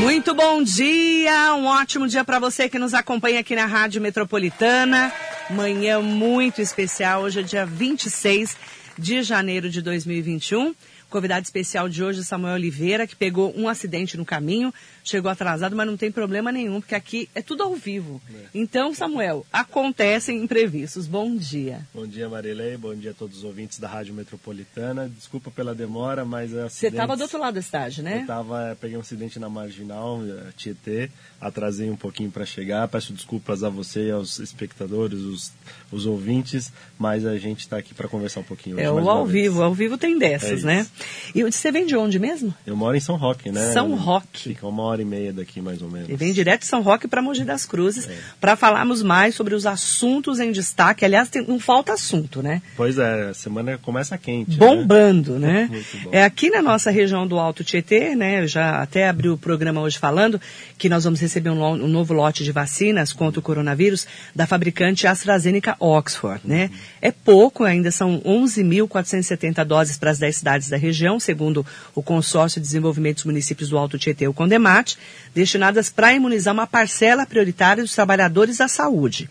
Muito bom dia, um ótimo dia para você que nos acompanha aqui na Rádio Metropolitana. Manhã muito especial, hoje é dia 26 de janeiro de 2021. Convidado especial de hoje, Samuel Oliveira, que pegou um acidente no caminho, chegou atrasado, mas não tem problema nenhum, porque aqui é tudo ao vivo. É. Então, Samuel, acontecem imprevistos. Bom dia. Bom dia, Marilei. Bom dia a todos os ouvintes da Rádio Metropolitana. Desculpa pela demora, mas... Você estava do outro lado da cidade, né? Eu tava, peguei um acidente na Marginal, Tietê, atrasei um pouquinho para chegar. Peço desculpas a você e aos espectadores, os, os ouvintes, mas a gente está aqui para conversar um pouquinho. É o ao vez. vivo, ao vivo tem dessas, é né? E você vem de onde mesmo? Eu moro em São Roque, né? São Roque. Fica uma hora e meia daqui, mais ou menos. E vem direto de São Roque para Mogi das Cruzes, é. para falarmos mais sobre os assuntos em destaque. Aliás, tem, não falta assunto, né? Pois é, a semana começa quente. Né? Bombando, né? né? É aqui na nossa região do Alto Tietê, né? Eu já até abri o programa hoje falando que nós vamos receber um, um novo lote de vacinas contra o coronavírus da fabricante AstraZeneca Oxford, né? É pouco, ainda são 11.470 doses para as 10 cidades da região, segundo o Consórcio de Desenvolvimento dos Municípios do Alto Tietê, o Condemate, destinadas para imunizar uma parcela prioritária dos trabalhadores da saúde.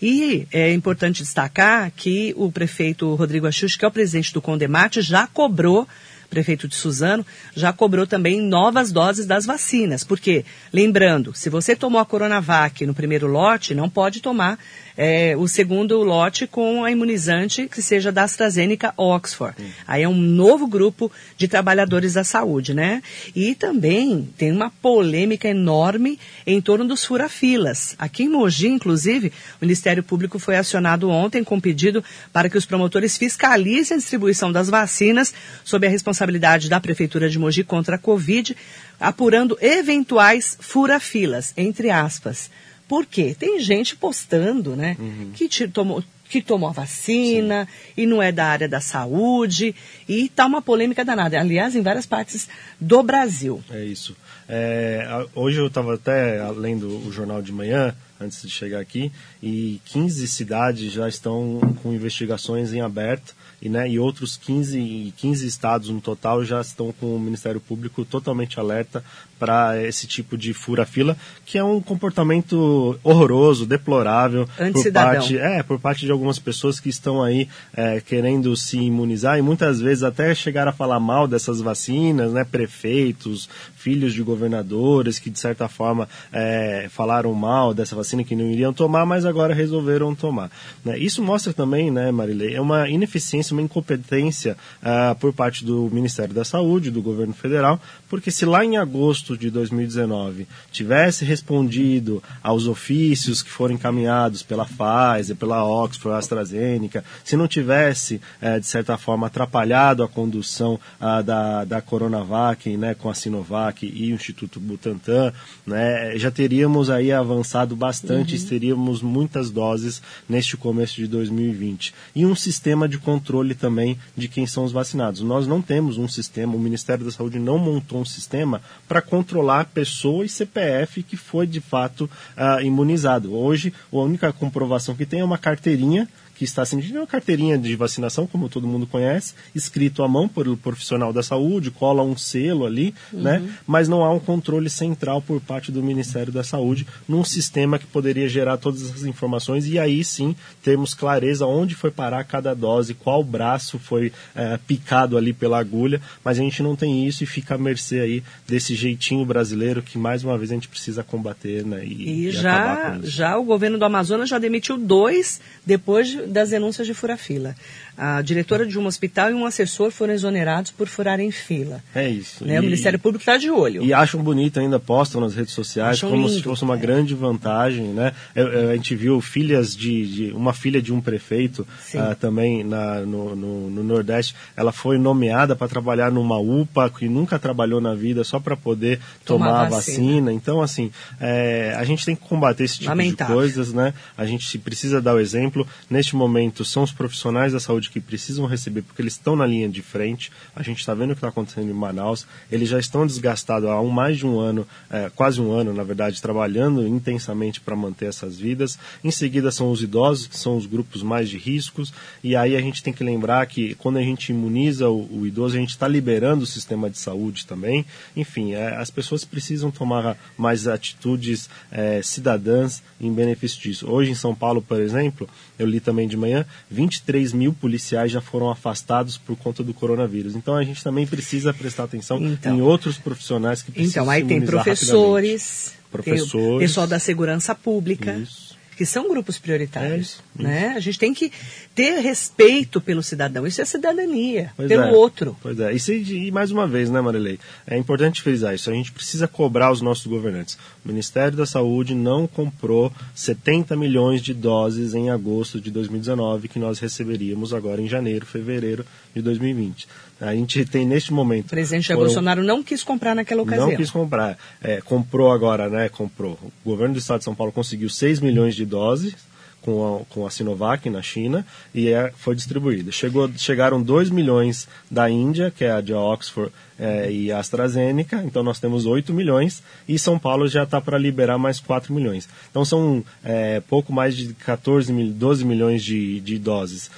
E é importante destacar que o prefeito Rodrigo Axux, que é o presidente do Condemate, já cobrou prefeito de Suzano, já cobrou também novas doses das vacinas. Porque, lembrando, se você tomou a Coronavac no primeiro lote, não pode tomar é, o segundo lote com a imunizante que seja da AstraZeneca Oxford. Hum. Aí é um novo grupo de trabalhadores da saúde, né? E também tem uma polêmica enorme em torno dos furafilas. Aqui em Mogi, inclusive, o Ministério Público foi acionado ontem com pedido para que os promotores fiscalizem a distribuição das vacinas sob a responsabilidade da Prefeitura de Mogi contra a Covid, apurando eventuais furafilas, entre aspas. Por quê? Tem gente postando, né? Uhum. Que tomou, que tomou a vacina Sim. e não é da área da saúde e tá uma polêmica danada. Aliás, em várias partes do Brasil. É isso. É, hoje eu estava até lendo o jornal de manhã, antes de chegar aqui, e 15 cidades já estão com investigações em aberto e, né, e outros 15, 15 estados no total já estão com o Ministério Público totalmente alerta para esse tipo de fura-fila, que é um comportamento horroroso, deplorável por parte, é, por parte de algumas pessoas que estão aí é, querendo se imunizar e muitas vezes até chegar a falar mal dessas vacinas, né, prefeitos, filhos de governadores que de certa forma é, falaram mal dessa vacina que não iriam tomar, mas agora resolveram tomar. Né? Isso mostra também, né, Marilei, é uma ineficiência, uma incompetência uh, por parte do Ministério da Saúde, do governo federal, porque se lá em agosto agosto de 2019 tivesse respondido aos ofícios que foram encaminhados pela Pfizer, pela Oxford, AstraZeneca, se não tivesse, é, de certa forma, atrapalhado a condução a, da, da Coronavac né, com a Sinovac e o Instituto Butantan, né, já teríamos aí avançado bastante, uhum. teríamos muitas doses neste começo de 2020. E um sistema de controle também de quem são os vacinados. Nós não temos um sistema, o Ministério da Saúde não montou um sistema para controlar pessoa e CPF que foi de fato uh, imunizado. Hoje, a única comprovação que tem é uma carteirinha que está sentindo uma carteirinha de vacinação, como todo mundo conhece, escrito à mão por profissional da saúde, cola um selo ali, né? uhum. né? Mas não há um controle central por parte do Ministério da Saúde num sistema que poderia gerar todas essas informações e aí sim termos clareza onde foi parar cada dose, qual braço foi é, picado ali pela agulha, mas a gente não tem isso e fica à mercê aí desse jeitinho brasileiro que mais uma vez a gente precisa combater, né? E, e, e já, já o governo do Amazonas já demitiu dois depois das denúncias de fura-fila. A diretora de um hospital e um assessor foram exonerados por furarem fila. É isso. Né? E, o Ministério Público está de olho. E acham bonito ainda, postam nas redes sociais acham como lindo, se fosse uma é. grande vantagem. Né? A gente viu filhas de, de, uma filha de um prefeito uh, também na, no, no, no, Nordeste. Ela foi nomeada para trabalhar numa UPA que nunca trabalhou na vida só para poder tomar, tomar a vacina. vacina. Então, assim, é, a gente tem que combater esse tipo Lamentável. de coisas. Né? A gente precisa dar o exemplo. Neste neste momento são os profissionais da saúde que precisam receber, porque eles estão na linha de frente. A gente está vendo o que está acontecendo em Manaus. Eles já estão desgastados há um, mais de um ano, é, quase um ano, na verdade, trabalhando intensamente para manter essas vidas. Em seguida são os idosos, que são os grupos mais de riscos. E aí a gente tem que lembrar que quando a gente imuniza o, o idoso, a gente está liberando o sistema de saúde também. Enfim, é, as pessoas precisam tomar mais atitudes é, cidadãs em benefício disso. Hoje em São Paulo, por exemplo, eu li também de manhã, 23 mil policiais já foram afastados por conta do coronavírus. Então a gente também precisa prestar atenção então, em outros profissionais que precisam Então aí tem professores, professores, tem o pessoal da segurança pública. Isso que são grupos prioritários. É né? A gente tem que ter respeito pelo cidadão. Isso é cidadania, pois pelo é. outro. Pois é. E, se, e, mais uma vez, né, Marilei? É importante frisar isso. A gente precisa cobrar os nossos governantes. O Ministério da Saúde não comprou 70 milhões de doses em agosto de 2019 que nós receberíamos agora em janeiro, fevereiro de 2020. A gente tem neste momento. O presidente Jair Bolsonaro não quis comprar naquela ocasião. Não quis comprar. É, comprou agora, né? Comprou. O governo do estado de São Paulo conseguiu 6 milhões de doses com a, com a Sinovac na China e é, foi distribuída. Chegou, chegaram 2 milhões da Índia, que é a de Oxford é, e a AstraZeneca, então nós temos 8 milhões e São Paulo já está para liberar mais 4 milhões. Então são é, pouco mais de 14 mil, 12 milhões de, de doses.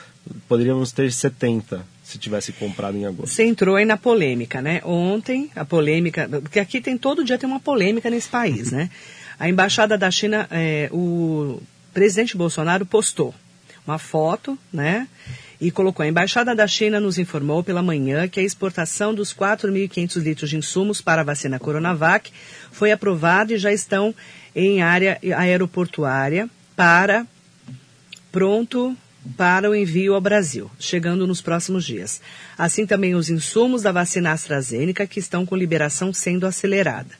Poderíamos ter 70 se tivesse comprado em agosto. Você entrou aí na polêmica, né? Ontem, a polêmica, porque aqui tem todo dia tem uma polêmica nesse país, né? A embaixada da China, é, o presidente Bolsonaro postou uma foto, né? E colocou: a embaixada da China nos informou pela manhã que a exportação dos 4.500 litros de insumos para a vacina Coronavac foi aprovada e já estão em área aeroportuária para pronto para o envio ao Brasil, chegando nos próximos dias. Assim também os insumos da vacina AstraZeneca, que estão com liberação sendo acelerada.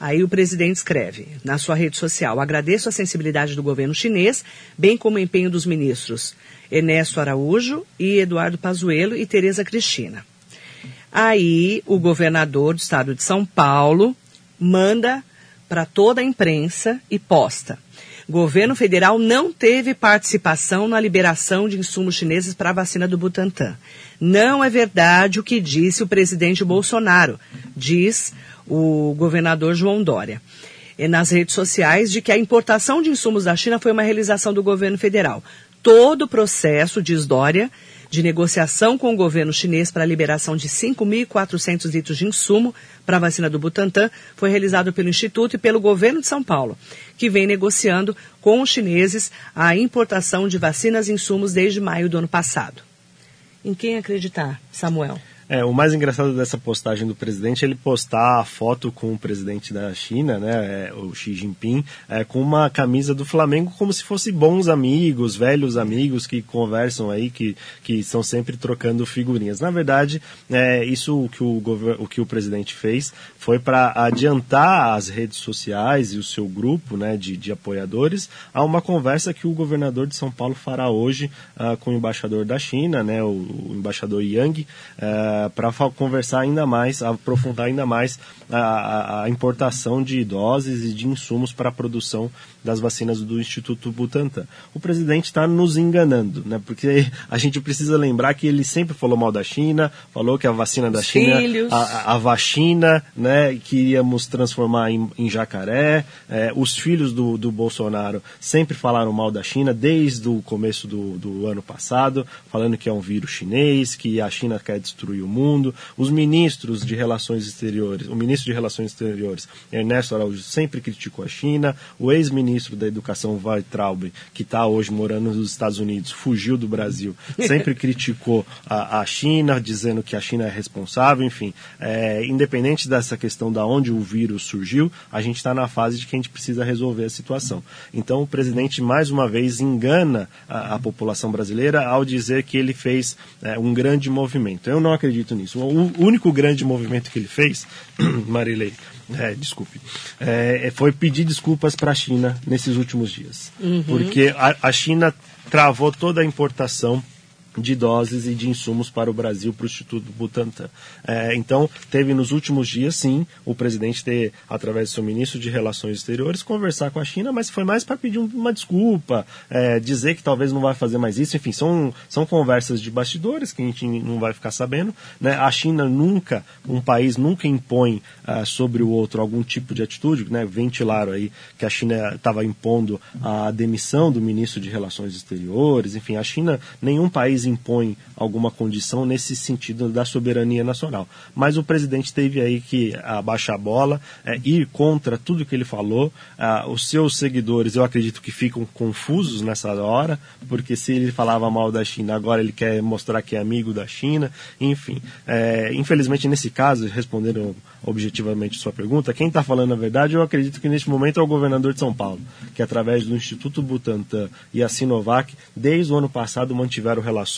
Aí o presidente escreve na sua rede social: agradeço a sensibilidade do governo chinês, bem como o empenho dos ministros Ernesto Araújo e Eduardo Pazuello e Tereza Cristina. Aí o governador do estado de São Paulo manda para toda a imprensa e posta governo federal não teve participação na liberação de insumos chineses para a vacina do Butantan. Não é verdade o que disse o presidente Bolsonaro, diz o governador João Dória. E nas redes sociais de que a importação de insumos da China foi uma realização do governo federal. Todo o processo, diz Dória, de negociação com o governo chinês para a liberação de 5.400 litros de insumo para a vacina do Butantan foi realizado pelo Instituto e pelo governo de São Paulo, que vem negociando com os chineses a importação de vacinas e insumos desde maio do ano passado. Em quem acreditar, Samuel? É, o mais engraçado dessa postagem do presidente é ele postar a foto com o presidente da China, né, é, o Xi Jinping, é, com uma camisa do Flamengo como se fossem bons amigos, velhos amigos que conversam aí, que, que estão sempre trocando figurinhas. Na verdade, é, isso que o, o que o presidente fez foi para adiantar as redes sociais e o seu grupo né, de, de apoiadores a uma conversa que o governador de São Paulo fará hoje uh, com o embaixador da China, né, o, o embaixador Yang, uh, para conversar ainda mais, aprofundar ainda mais a, a, importação de doses e de insumos para a produção das vacinas do Instituto Butantan. O presidente está nos enganando, né? Porque a gente precisa lembrar que ele sempre falou mal da China, falou que a vacina da Os China, filhos. a, a vacina, né? Que iríamos transformar em, em jacaré. É, os filhos do, do Bolsonaro sempre falaram mal da China desde o começo do, do ano passado, falando que é um vírus chinês, que a China quer destruir o mundo. Os ministros de relações exteriores, o ministro de relações exteriores, Ernesto Araújo, sempre criticou a China. O ex-ministro ministro da Educação, Weintraub, que está hoje morando nos Estados Unidos, fugiu do Brasil, sempre criticou a, a, China, dizendo que a China é responsável, enfim. É, independente dessa questão da onde o vírus surgiu, a gente está na fase de que a gente precisa resolver a situação. Então, o presidente, mais uma vez, engana a, a população brasileira ao dizer que ele fez é, um grande movimento. Eu não acredito nisso. O único grande movimento que ele fez, Marilei, é, desculpe, é, foi pedir desculpas para a China nesses últimos dias. Uhum. Porque a, a China travou toda a importação de doses e de insumos para o Brasil, para o Instituto Butantan. É, então, teve nos últimos dias, sim, o presidente ter, através do seu ministro de Relações Exteriores, conversar com a China, mas foi mais para pedir uma desculpa, é, dizer que talvez não vai fazer mais isso. Enfim, são, são conversas de bastidores que a gente não vai ficar sabendo. Né? A China nunca, um país nunca impõe uh, sobre o outro algum tipo de atitude. Né? Ventilaram aí que a China estava impondo a demissão do ministro de Relações Exteriores. Enfim, a China, nenhum país impõe alguma condição nesse sentido da soberania nacional. Mas o presidente teve aí que abaixar a bola, é, ir contra tudo que ele falou. Ah, os seus seguidores, eu acredito que ficam confusos nessa hora, porque se ele falava mal da China, agora ele quer mostrar que é amigo da China. Enfim, é, infelizmente nesse caso, respondendo objetivamente sua pergunta, quem está falando a verdade, eu acredito que neste momento é o governador de São Paulo, que através do Instituto Butantan e a Sinovac, desde o ano passado mantiveram relações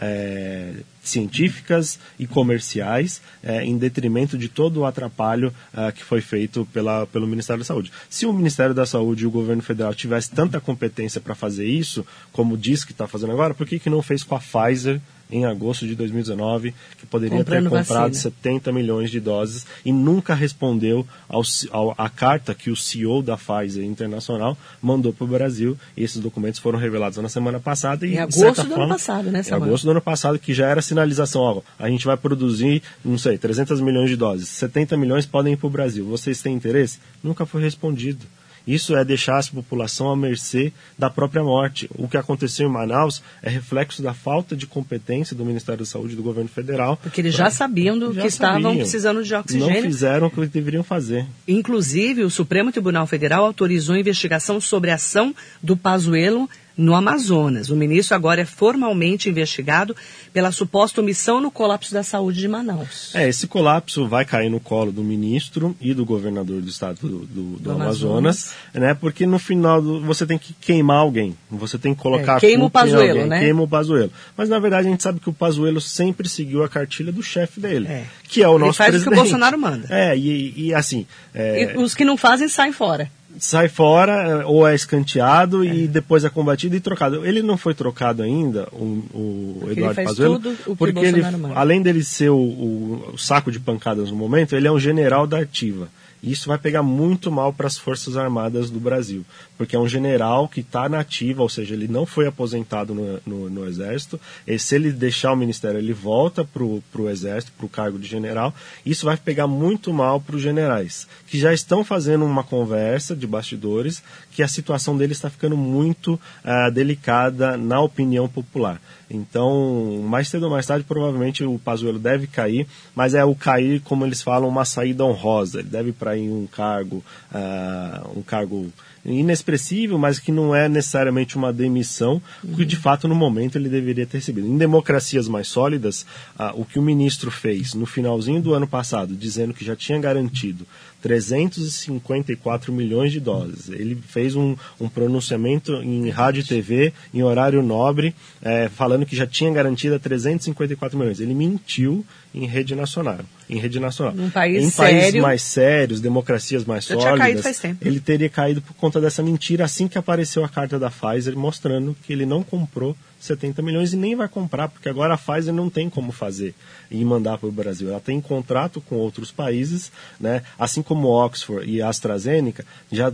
é, científicas e comerciais é, em detrimento de todo o atrapalho é, que foi feito pela, pelo Ministério da Saúde. Se o Ministério da Saúde e o governo federal tivesse tanta competência para fazer isso, como diz que está fazendo agora, por que, que não fez com a Pfizer em agosto de 2019, que poderia Comprando ter comprado vacina. 70 milhões de doses e nunca respondeu ao, ao, à carta que o CEO da Pfizer Internacional mandou para o Brasil. E esses documentos foram revelados na semana passada. E, em agosto do forma, ano passado, né, Samuel? Em agosto do ano passado, que já era sinalização, ó, a gente vai produzir, não sei, 300 milhões de doses, 70 milhões podem ir para o Brasil. Vocês têm interesse? Nunca foi respondido. Isso é deixar a população à mercê da própria morte. O que aconteceu em Manaus é reflexo da falta de competência do Ministério da Saúde e do governo federal. Porque eles já sabiam do já que sabiam. estavam precisando de oxigênio. Não fizeram o que deveriam fazer. Inclusive, o Supremo Tribunal Federal autorizou a investigação sobre a ação do Pazuello no Amazonas. O ministro agora é formalmente investigado pela suposta omissão no colapso da saúde de Manaus. É, esse colapso vai cair no colo do ministro e do governador do estado do, do, do, do Amazonas, Amazonas, né? Porque no final do, você tem que queimar alguém, você tem que colocar é, queima o Pazuello, né? Queima o Pazuello. Mas na verdade a gente sabe que o Pazuello sempre seguiu a cartilha do chefe dele, é. que é o nosso Ele faz presidente. o que o Bolsonaro manda. É, e, e assim... É... E os que não fazem saem fora sai fora ou é escanteado é. e depois é combatido e trocado. Ele não foi trocado ainda, o, o Eduardo Pazuello, porque ele, além dele ser o, o, o, saco de pancadas no momento, ele é um general da ativa. E isso vai pegar muito mal para as Forças Armadas do Brasil, porque é um general que está na ativa, ou seja, ele não foi aposentado no, no, no Exército. E se ele deixar o Ministério, ele volta para o Exército, para o cargo de general. Isso vai pegar muito mal para os generais, que já estão fazendo uma conversa de bastidores que a situação deles está ficando muito uh, delicada na opinião popular. Então, mais cedo ou mais tarde, provavelmente o Pazuello deve cair, mas é o cair, como eles falam, uma saída honrosa. Ele deve para em um cargo, uh, um cargo inexpressível, mas que não é necessariamente uma demissão, que de fato no momento ele deveria ter recebido. Em democracias mais sólidas, uh, o que o ministro fez no finalzinho do ano passado, dizendo que já tinha garantido 354 milhões de doses. Ele fez um, um pronunciamento em rádio e TV, em horário nobre, é, falando que já tinha garantido 354 milhões. Ele mentiu em rede nacional. Em rede nacional. Num país em sério, países mais sérios, democracias mais sólidas, ele teria caído por conta dessa mentira assim que apareceu a carta da Pfizer mostrando que ele não comprou 70 milhões e nem vai comprar, porque agora a Pfizer não tem como fazer e mandar para o Brasil. Ela tem contrato com outros países, né? assim como Oxford e AstraZeneca, já,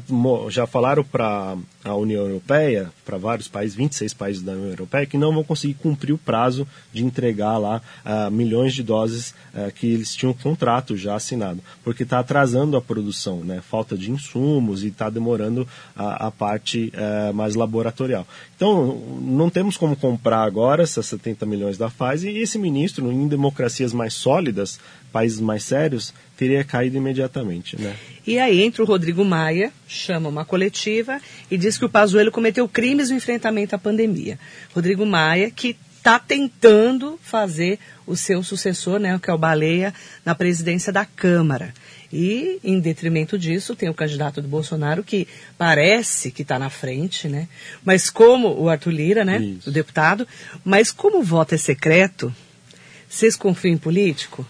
já falaram para a União Europeia, para vários países, 26 países da União Europeia, que não vão conseguir cumprir o prazo de entregar lá uh, milhões de doses uh, que eles tinham contrato já assinado, porque está atrasando a produção, né? falta de insumos e está demorando a, a parte uh, mais laboratorial. Então, não temos como comprar agora essas 70 milhões da Pfizer e esse ministro, em democracias mais sólidas, países mais sérios, teria caído imediatamente. Né? E aí entra o Rodrigo Maia, chama uma coletiva e diz que o Pazuello cometeu crimes no enfrentamento à pandemia. Rodrigo Maia, que está tentando fazer o seu sucessor, né, que é o Baleia, na presidência da Câmara. E, em detrimento disso, tem o candidato do Bolsonaro que parece que está na frente, né? Mas como o Arthur Lira, né? Isso. O deputado. Mas como o voto é secreto, vocês confiam em político?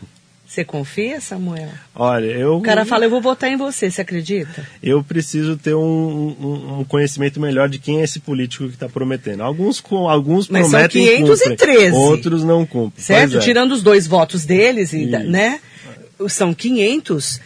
Você confia, Samuel? Olha, eu. O cara fala, eu vou votar em você, você acredita? Eu preciso ter um, um, um conhecimento melhor de quem é esse político que está prometendo. Alguns, alguns Mas prometem. São 513. Cumprem, outros não cumprem. Certo? É. Tirando os dois votos deles, né? São 511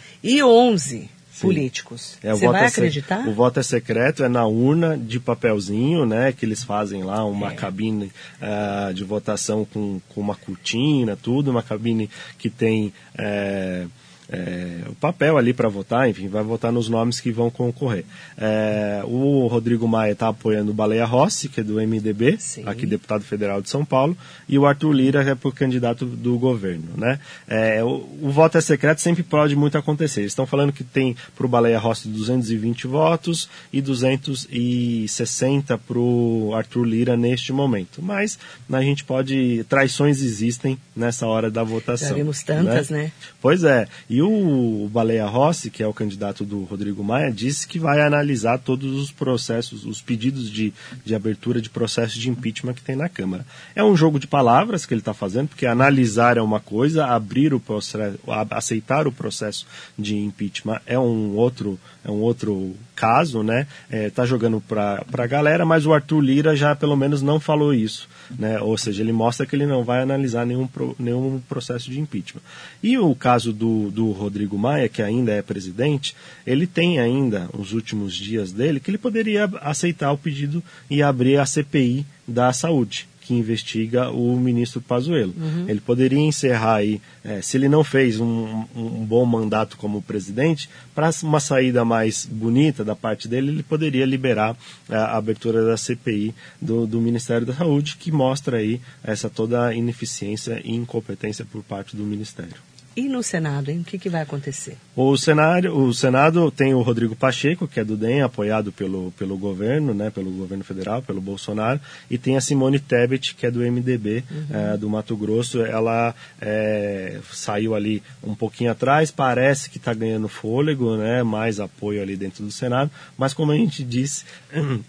Sim. políticos. É, Você vai é acreditar? o voto é secreto, é na urna de papelzinho, né? Que eles fazem lá uma é. cabine uh, de votação com, com uma cortina, tudo, uma cabine que tem. Uh, é, o papel ali para votar, enfim, vai votar nos nomes que vão concorrer. É, o Rodrigo Maia está apoiando o Baleia Rossi, que é do MDB, Sim. aqui deputado federal de São Paulo, e o Arthur Lira é por candidato do governo. Né? É, o, o, voto é secreto, sempre pode muito acontecer. Eles estão falando que tem para o Baleia Rossi 220 votos e 260 para o Arthur Lira neste momento. Mas a gente pode. Traições existem nessa hora da votação. Já vimos tantas, né? né? Pois é. E o Baleia Rossi, que é o candidato do Rodrigo Maia, disse que vai analisar todos os processos, os pedidos de, de abertura de processo de impeachment que tem na Câmara. É um jogo de palavras que ele está fazendo, porque analisar é uma coisa, abrir o processo, aceitar o processo de impeachment é um outro, é um outro caso, né? É, jogando para a galera, mas o Arthur Lira já pelo menos não falou isso. Né? Ou seja, ele mostra que ele não vai analisar nenhum, nenhum processo de impeachment. E o caso do, do Rodrigo Maia, que ainda é presidente, ele tem ainda os últimos dias dele que ele poderia aceitar o pedido e abrir a CPI da saúde que investiga o ministro Pazuello. Uhum. Ele poderia encerrar aí, é, se ele não fez um, um bom mandato como presidente, para uma saída mais bonita da parte dele, ele poderia liberar é, a abertura da CPI do, do Ministério da Saúde, que mostra aí essa toda ineficiência e incompetência por parte do Ministério. E no Senado, hein? O que, que vai acontecer? O, cenário, o Senado tem o Rodrigo Pacheco, que é do DEM, apoiado pelo, pelo governo, né, pelo governo federal, pelo Bolsonaro, e tem a Simone Tebet, que é do MDB, uhum. é, do Mato Grosso. Ela é, saiu ali um pouquinho atrás, parece que está ganhando fôlego, né, mais apoio ali dentro do Senado, mas como a gente disse,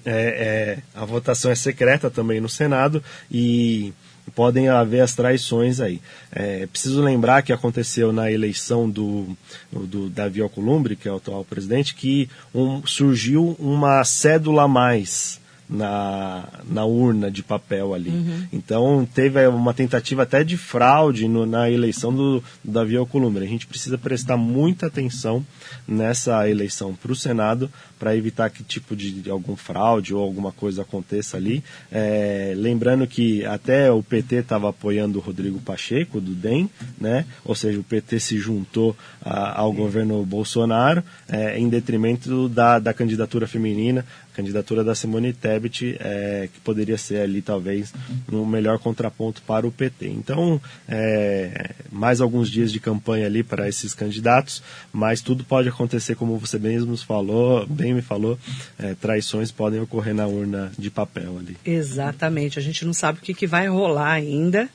é, a votação é secreta também no Senado e podem haver as traições aí. É, preciso lembrar que aconteceu na eleição do, do Davi Alcolumbre, que é o atual presidente, que um, surgiu uma cédula a mais na, na urna de papel ali. Uhum. Então teve uma tentativa até de fraude no, na eleição do, do Davi Alcolumbre. A gente precisa prestar muita atenção nessa eleição para o Senado para evitar que tipo de, de, algum fraude ou alguma coisa aconteça ali. É, lembrando que até o PT estava apoiando o Rodrigo Pacheco, do DEM, né? ou seja, o PT se juntou a, ao governo Bolsonaro é, em detrimento da, da candidatura feminina candidatura da Simone Tebet, é, que poderia ser ali talvez um melhor contraponto para o PT. Então, é, mais alguns dias de campanha ali para esses candidatos, mas tudo pode acontecer, como você mesmo falou, bem me falou, é, traições podem ocorrer na urna de papel ali. Exatamente, a gente não sabe o que, que vai rolar ainda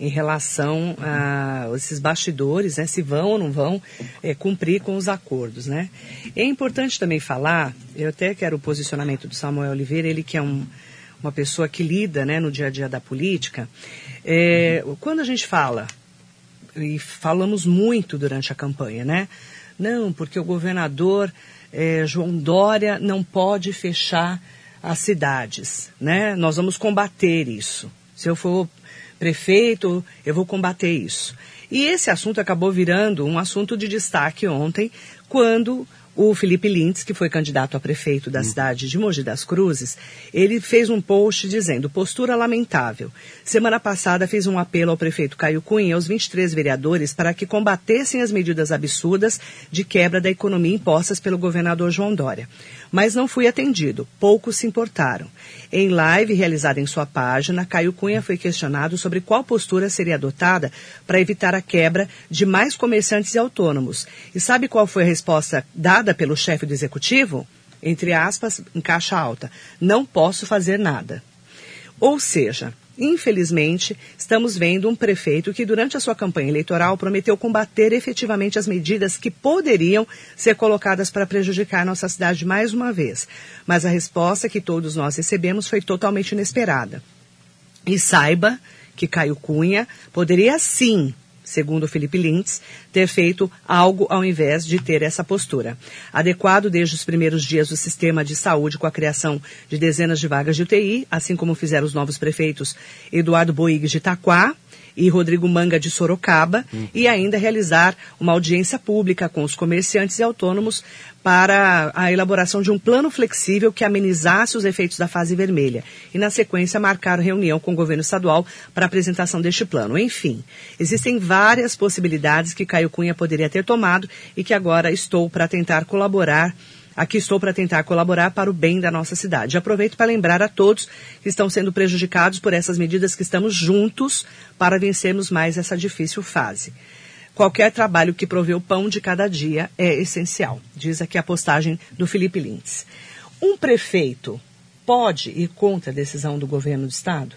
em relação a esses bastidores, né, se vão ou não vão é, cumprir com os acordos. Né? É importante também falar, eu até quero o posicionamento do Samuel Oliveira, ele que é um, uma pessoa que lida né, no dia a dia da política, é, quando a gente fala, e falamos muito durante a campanha, né? Não, porque o governador é, João Dória não pode fechar as cidades, né? Nós vamos combater isso. Se eu for prefeito, eu vou combater isso. E esse assunto acabou virando um assunto de destaque ontem, quando o Felipe Lintz, que foi candidato a prefeito da hum. cidade de Mogi das Cruzes, ele fez um post dizendo postura lamentável. Semana passada fez um apelo ao prefeito Caio Cunha e aos 23 vereadores para que combatessem as medidas absurdas de quebra da economia impostas pelo governador João Dória mas não fui atendido. Poucos se importaram. Em live realizada em sua página, Caio Cunha foi questionado sobre qual postura seria adotada para evitar a quebra de mais comerciantes e autônomos. E sabe qual foi a resposta dada pelo chefe do executivo? Entre aspas, em caixa alta. Não posso fazer nada. Ou seja, Infelizmente, estamos vendo um prefeito que, durante a sua campanha eleitoral, prometeu combater efetivamente as medidas que poderiam ser colocadas para prejudicar nossa cidade mais uma vez. Mas a resposta que todos nós recebemos foi totalmente inesperada. E saiba que Caio Cunha poderia sim segundo Felipe Lintz, ter feito algo ao invés de ter essa postura. Adequado desde os primeiros dias do sistema de saúde com a criação de dezenas de vagas de UTI, assim como fizeram os novos prefeitos Eduardo Boig de Itaquá, e Rodrigo Manga de Sorocaba, uhum. e ainda realizar uma audiência pública com os comerciantes e autônomos para a elaboração de um plano flexível que amenizasse os efeitos da fase vermelha. E, na sequência, marcar reunião com o governo estadual para apresentação deste plano. Enfim, existem várias possibilidades que Caio Cunha poderia ter tomado e que agora estou para tentar colaborar Aqui estou para tentar colaborar para o bem da nossa cidade. Aproveito para lembrar a todos que estão sendo prejudicados por essas medidas que estamos juntos para vencermos mais essa difícil fase. Qualquer trabalho que provê o pão de cada dia é essencial, diz aqui a postagem do Felipe Lintz. Um prefeito pode ir contra a decisão do governo do estado?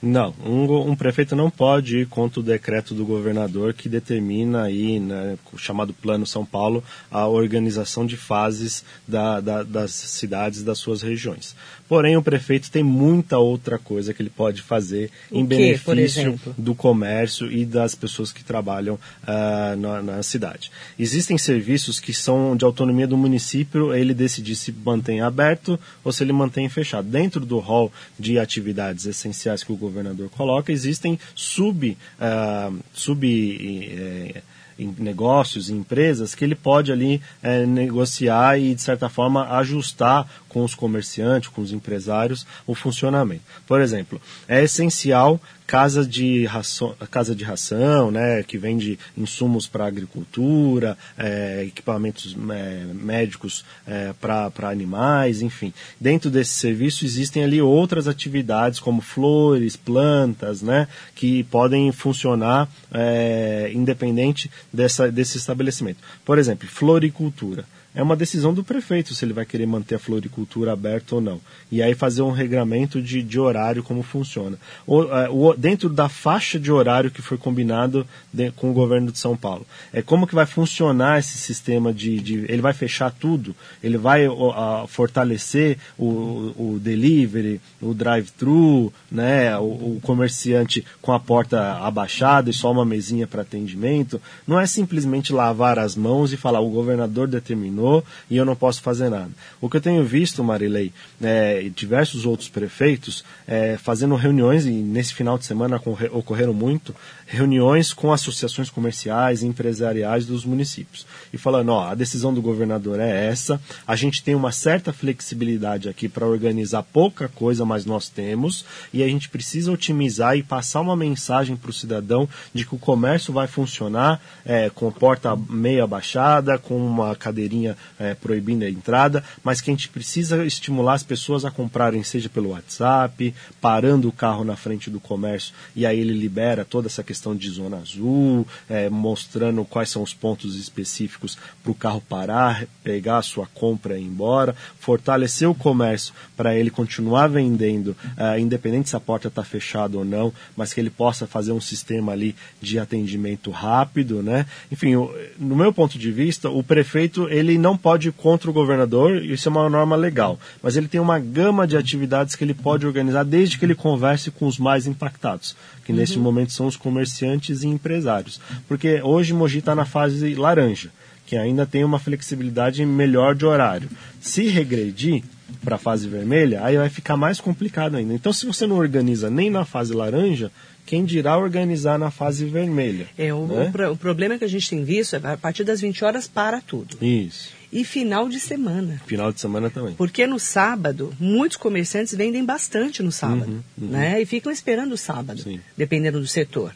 Não, um, um, prefeito não pode ir contra o decreto do governador que determina aí, né, o chamado Plano São Paulo, a organização de fases da, da, das cidades das suas regiões. Porém, o prefeito tem muita outra coisa que ele pode fazer o em que, benefício do comércio e das pessoas que trabalham uh, na, na, cidade. Existem serviços que são de autonomia do município, ele decidir se mantém aberto ou se ele mantém fechado. Dentro do rol de atividades essenciais que o governador coloca, existem sub, uh, sub uh, em negócios, em empresas, que ele pode ali é, negociar e, de certa forma, ajustar com os comerciantes, com os empresários, o funcionamento. Por exemplo, é essencial casa de ração, casa de ração né, que vende insumos para agricultura, é, equipamentos é, médicos é, para animais, enfim. Dentro desse serviço existem ali outras atividades como flores, plantas, né, que podem funcionar é, independente dessa, desse estabelecimento. Por exemplo, floricultura é uma decisão do prefeito se ele vai querer manter a floricultura aberta ou não. E aí fazer um regramento de, de horário, como funciona. O, é, o, dentro da faixa de horário que foi combinado de, com o governo de São Paulo. É como que vai funcionar esse sistema de. de ele vai fechar tudo? Ele vai a, fortalecer o, o delivery, o drive-thru, né, o, o comerciante com a porta abaixada e só uma mesinha para atendimento? Não é simplesmente lavar as mãos e falar o governador determinou e eu não posso fazer nada. O que eu tenho visto, Marilei, é, diversos outros prefeitos é, fazendo reuniões, e nesse final de semana ocorreram muito, reuniões com associações comerciais e empresariais dos municípios. E falando, ó, a decisão do governador é essa, a gente tem uma certa flexibilidade aqui para organizar pouca coisa, mas nós temos, e a gente precisa otimizar e passar uma mensagem para o cidadão de que o comércio vai funcionar é, com porta meia baixada, com uma cadeirinha é, proibindo a entrada, mas que a gente precisa estimular as pessoas a comprarem, seja pelo WhatsApp, parando o carro na frente do comércio, e aí ele libera toda essa questão de zona azul, é, mostrando quais são os pontos específicos para o carro parar, pegar a sua compra e ir embora, fortalecer o comércio para ele continuar vendendo, é, independente se a porta está fechada ou não, mas que ele possa fazer um sistema ali de atendimento rápido, né? Enfim, no meu ponto de vista, o prefeito ele não pode ir contra o governador, isso é uma norma legal, mas ele tem uma gama de atividades que ele pode organizar desde que ele converse com os mais impactados, que uhum. nesse momento são os comerciantes e empresários. Porque hoje Mogi está na fase laranja, que ainda tem uma flexibilidade melhor de horário. Se regredir, para a fase vermelha, aí vai ficar mais complicado ainda. Então, se você não organiza nem na fase laranja, quem dirá organizar na fase vermelha. É, o, né? o, o, problema que a gente tem visto é a partir das 20 horas para tudo. Isso. E final de semana. Final de semana também. Porque no sábado, muitos comerciantes vendem bastante no sábado, uhum, uhum. né? E ficam esperando o sábado, Sim. dependendo do setor.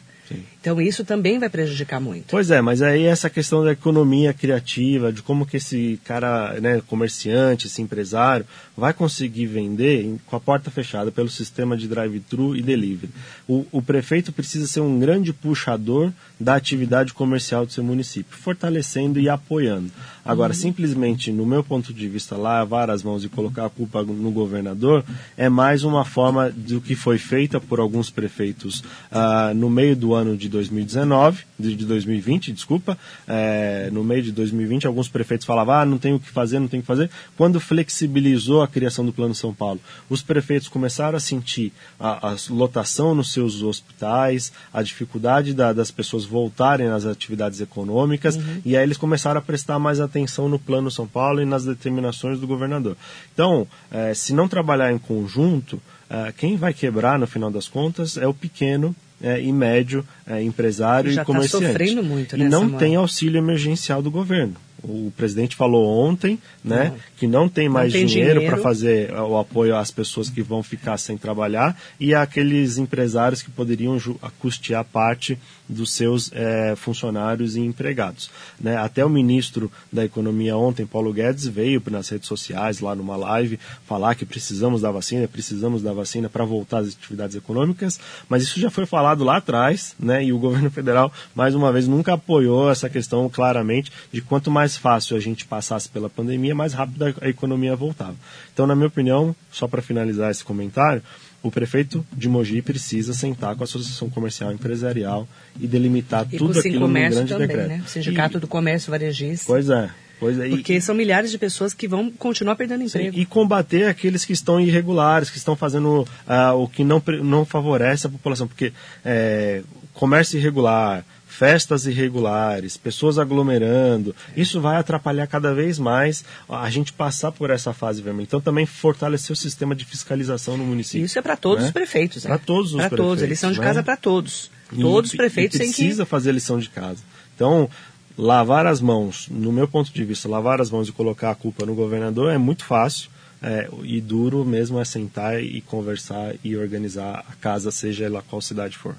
Então isso também vai prejudicar muito. Pois é, mas aí essa questão da economia criativa, de como que esse cara, né, comerciante, esse empresário, vai conseguir vender com a porta fechada pelo sistema de drive-thru e delivery. O, o, prefeito precisa ser um grande puxador da atividade comercial do seu município, fortalecendo e apoiando. Agora, uhum. simplesmente, no meu ponto de vista, lavar as mãos e colocar a culpa no governador é mais uma forma do que foi feita por alguns prefeitos uh, no meio do do ano de 2019, de, de 2020, desculpa, é, no meio de 2020, alguns prefeitos falavam, ah, não tem o que fazer, não tem o que fazer. Quando flexibilizou a criação do Plano São Paulo, os prefeitos começaram a sentir a, a lotação nos seus hospitais, a dificuldade da, das pessoas voltarem às atividades econômicas, uhum. e aí eles começaram a prestar mais atenção no Plano São Paulo e nas determinações do governador. Então, é, se não trabalhar em conjunto, é, quem vai quebrar no final das contas é o pequeno é, e médio é, empresário e tá comerciante. Tá sofrendo muito, e não tem auxílio emergencial do governo. O presidente falou ontem né, não. que não tem mais não tem dinheiro, dinheiro. para fazer o apoio às pessoas que vão ficar sem trabalhar e àqueles empresários que poderiam custear parte dos seus é, funcionários e empregados. Né? Até o ministro da Economia ontem, Paulo Guedes, veio nas redes sociais, lá numa live, falar que precisamos da vacina, precisamos da vacina para voltar às atividades econômicas, mas isso já foi falado lá atrás, né? e o governo federal, mais uma vez, nunca apoiou essa questão claramente de quanto mais fácil a gente passasse pela pandemia, mais rápido a economia voltava. Então, na minha opinião, só para finalizar esse comentário, o prefeito de Mogi precisa sentar com a Associação Comercial e Empresarial e delimitar e tudo aquilo no grande também, decreto. Né? O Sindicato e, do Comércio Varejista. Pois é. Pois é, Porque e, são milhares de pessoas que vão continuar perdendo emprego. Sim, e combater aqueles que estão irregulares, que estão fazendo uh, o que não, não favorece a população. Porque é, comércio irregular, festas irregulares, pessoas aglomerando, isso vai atrapalhar cada vez mais a gente passar por essa fase vermelha. Então também fortalecer o sistema de fiscalização no município. Isso é para todos né? os prefeitos. Né? Para todos os pra prefeitos. todos, lição de né? casa para todos. Todos os prefeitos têm que... precisa fazer lição de casa. Então, lavar as mãos, no meu ponto de vista, lavar as mãos e colocar a culpa no governador é muito fácil. É, e duro mesmo é sentar e conversar e organizar a casa, seja ela qual cidade for.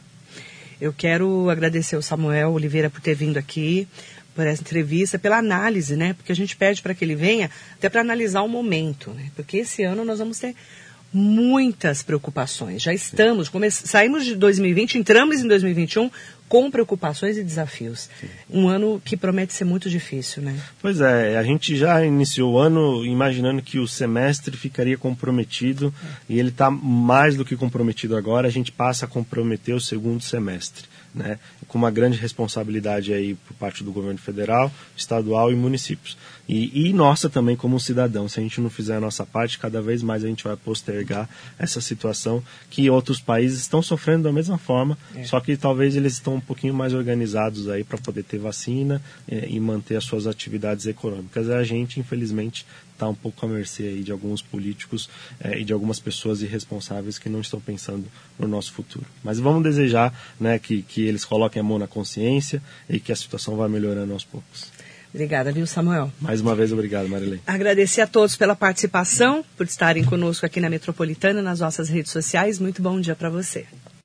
Eu quero agradecer ao Samuel Oliveira por ter vindo aqui, por essa entrevista, pela análise, né? Porque a gente pede para que ele venha até para analisar o momento, né? Porque esse ano nós vamos ter muitas preocupações. Já estamos, come... saímos de 2020, entramos em 2021 com preocupações e desafios. Sim. Um ano que promete ser muito difícil, né? Pois é, a gente já iniciou o ano imaginando que o semestre ficaria comprometido é. e ele está mais do que comprometido agora. A gente passa a comprometer o segundo semestre né, com uma grande responsabilidade aí por parte do governo federal, estadual e municípios. E, e, nossa também como cidadão, se a gente não fizer a nossa parte, cada vez mais a gente vai postergar essa situação que outros países estão sofrendo da mesma forma, é. só que talvez eles estão pouquinho mais organizados aí para poder ter vacina é, e manter as suas atividades econômicas. A gente, infelizmente, está um pouco à mercê aí de alguns políticos é, e de algumas pessoas irresponsáveis que não estão pensando no nosso futuro. Mas vamos desejar né, que, que eles coloquem a mão na consciência e que a situação vá melhorando aos poucos. Obrigada, viu, Samuel? Mais uma vez, obrigado, Marilei. Agradecer a todos pela participação, por estarem conosco aqui na Metropolitana, nas nossas redes sociais. Muito bom dia para você.